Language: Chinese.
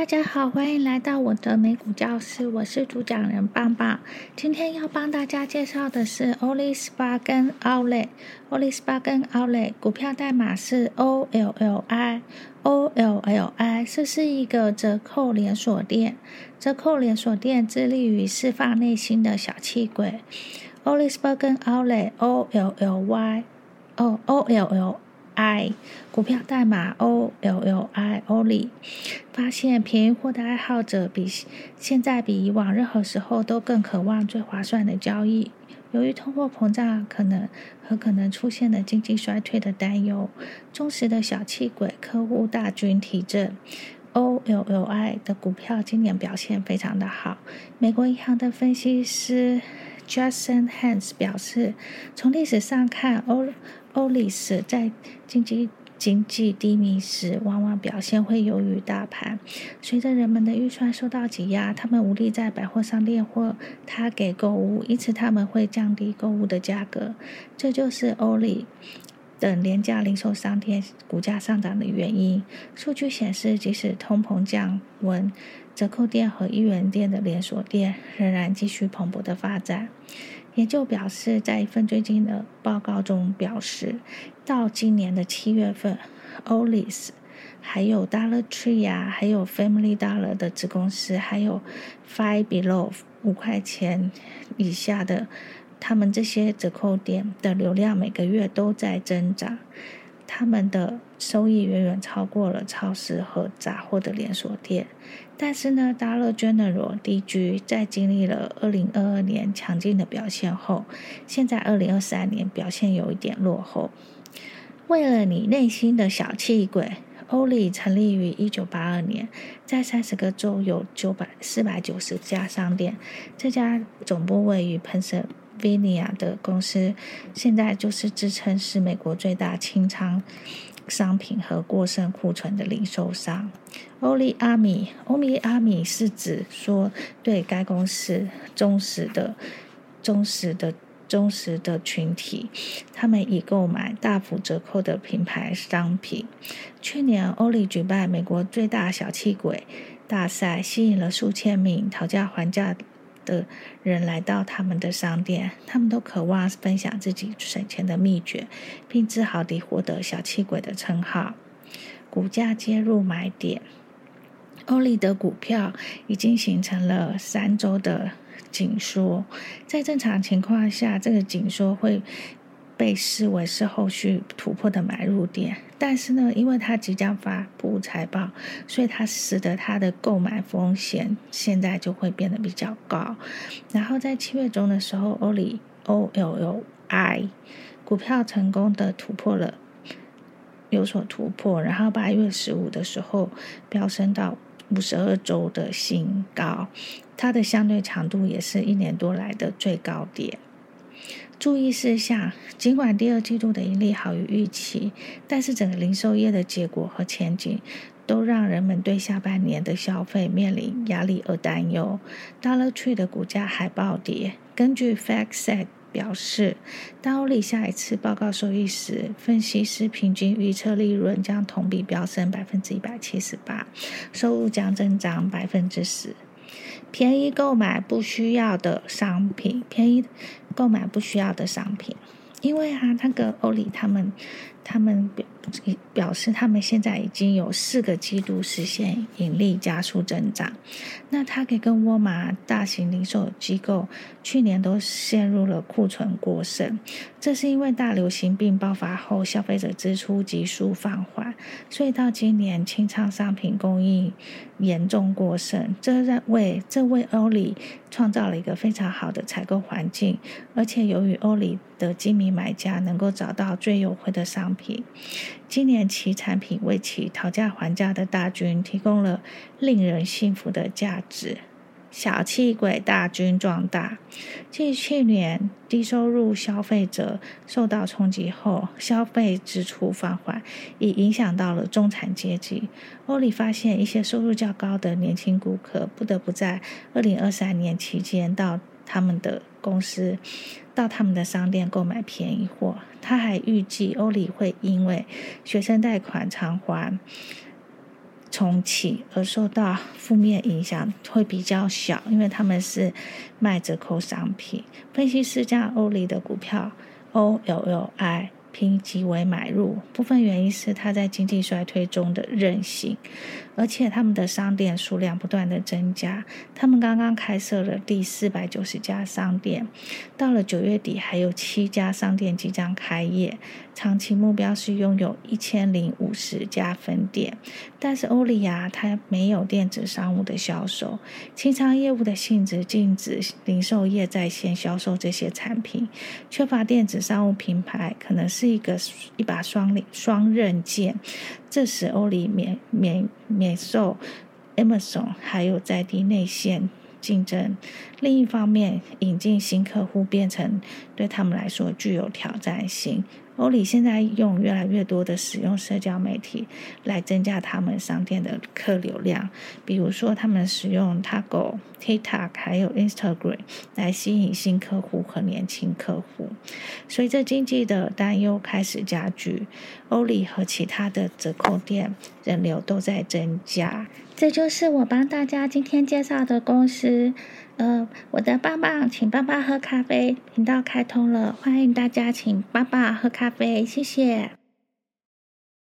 大家好，欢迎来到我的美股教室，我是主讲人棒棒。今天要帮大家介绍的是 Oli Spa 跟 Outlet，Oli Spa 跟 Outlet 股票代码是 O L L I，O L L I，这是一个折扣连锁店，折扣连锁店致力于释放内心的小气鬼。Oli Spa 跟 Outlet，O L L Y，O O L L。I 股票代码 O L L I Oli 发现便宜货的爱好者比现在比以往任何时候都更渴望最划算的交易。由于通货膨胀可能和可能出现的经济衰退的担忧，忠实的小气鬼客户大军提振 O L L I 的股票今年表现非常的好。美国银行的分析师 Jason Hans 表示，从历史上看，O 欧力士在经济经济低迷时，往往表现会优于大盘。随着人们的预算受到挤压，他们无力在百货商店或他给购物，因此他们会降低购物的价格。这就是欧力等廉价零售商店股价上涨的原因。数据显示，即使通膨降温，折扣店和一元店的连锁店仍然继续蓬勃的发展。也就表示，在一份最近的报告中表示，到今年的七月份，Ollie's、还有 Dollar Tree 啊，还有 Family Dollar 的子公司，还有 Five Below 五块钱以下的，他们这些折扣店的流量每个月都在增长。他们的收益远远超过了超市和杂货的连锁店，但是呢达乐 General 低居，在经历了二零二二年强劲的表现后，现在二零二三年表现有一点落后。为了你内心的小气鬼，欧里成立于一九八二年，在三十个州有九百四百九十家商店，这家总部位于喷射。V i n i a 的公司现在就是自称是美国最大清仓商品和过剩库存的零售商。欧利阿米，欧米阿米是指说对该公司忠实的、忠实的、忠实的群体，他们已购买大幅折扣的品牌商品。去年，欧利举办美国最大小气鬼大赛，吸引了数千名讨价还价。的人来到他们的商店，他们都渴望分享自己省钱的秘诀，并自豪地获得“小气鬼”的称号。股价接入买点，欧利的股票已经形成了三周的紧缩，在正常情况下，这个紧缩会。被视为是后续突破的买入点，但是呢，因为它即将发布财报，所以它使得它的购买风险现在就会变得比较高。然后在七月中的时候，，Oli O L L I 股票成功的突破了，有所突破。然后八月十五的时候飙升到五十二周的新高，它的相对强度也是一年多来的最高点。注意事项：尽管第二季度的盈利好于预期，但是整个零售业的结果和前景都让人们对下半年的消费面临压力而担忧。Dollar Tree 的股价还暴跌。根据 FactSet 表示，当欧利下一次报告收益时，分析师平均预测利润将同比飙升百分之一百七十八，收入将增长百分之十。便宜购买不需要的商品，便宜购买不需要的商品，因为啊，那个欧里他们。他们表示，他们现在已经有四个季度实现盈利加速增长。那他可以跟沃尔玛大型零售机构去年都陷入了库存过剩，这是因为大流行病爆发后，消费者支出急速放缓，所以到今年清仓商品供应严重过剩。这为这为欧里创造了一个非常好的采购环境，而且由于欧里的精明买家能够找到最优惠的商品，今年其产品为其讨价还价的大军提供了令人信服的价值。小气鬼大军壮大。继去年低收入消费者受到冲击后，消费支出放缓，已影响到了中产阶级。欧里发现，一些收入较高的年轻顾客不得不在二零二三年期间到他们的公司。到他们的商店购买便宜货。他还预计欧里会因为学生贷款偿还重启而受到负面影响会比较小，因为他们是卖折扣商品。分析师将欧里的股票 O L L I。拼极为买入，部分原因是它在经济衰退中的韧性，而且他们的商店数量不断的增加。他们刚刚开设了第四百九十家商店，到了九月底还有七家商店即将开业。长期目标是拥有一千零五十家分店，但是欧利亚它没有电子商务的销售，清仓业务的性质禁止零售业在线销售这些产品，缺乏电子商务品牌可能是一个一把双双刃剑，这时欧里免免免受 Amazon 还有在地内线竞争。另一方面，引进新客户变成对他们来说具有挑战性。欧里现在用越来越多的使用社交媒体来增加他们商店的客流量，比如说他们使用 Tago、TikTok 还有 Instagram 来吸引新客户和年轻客户。随着经济的担忧开始加剧，欧里和其他的折扣店人流都在增加。这就是我帮大家今天介绍的公司。呃，我的棒棒，请棒棒喝咖啡频道开通了，欢迎大家请棒棒喝咖啡，谢谢。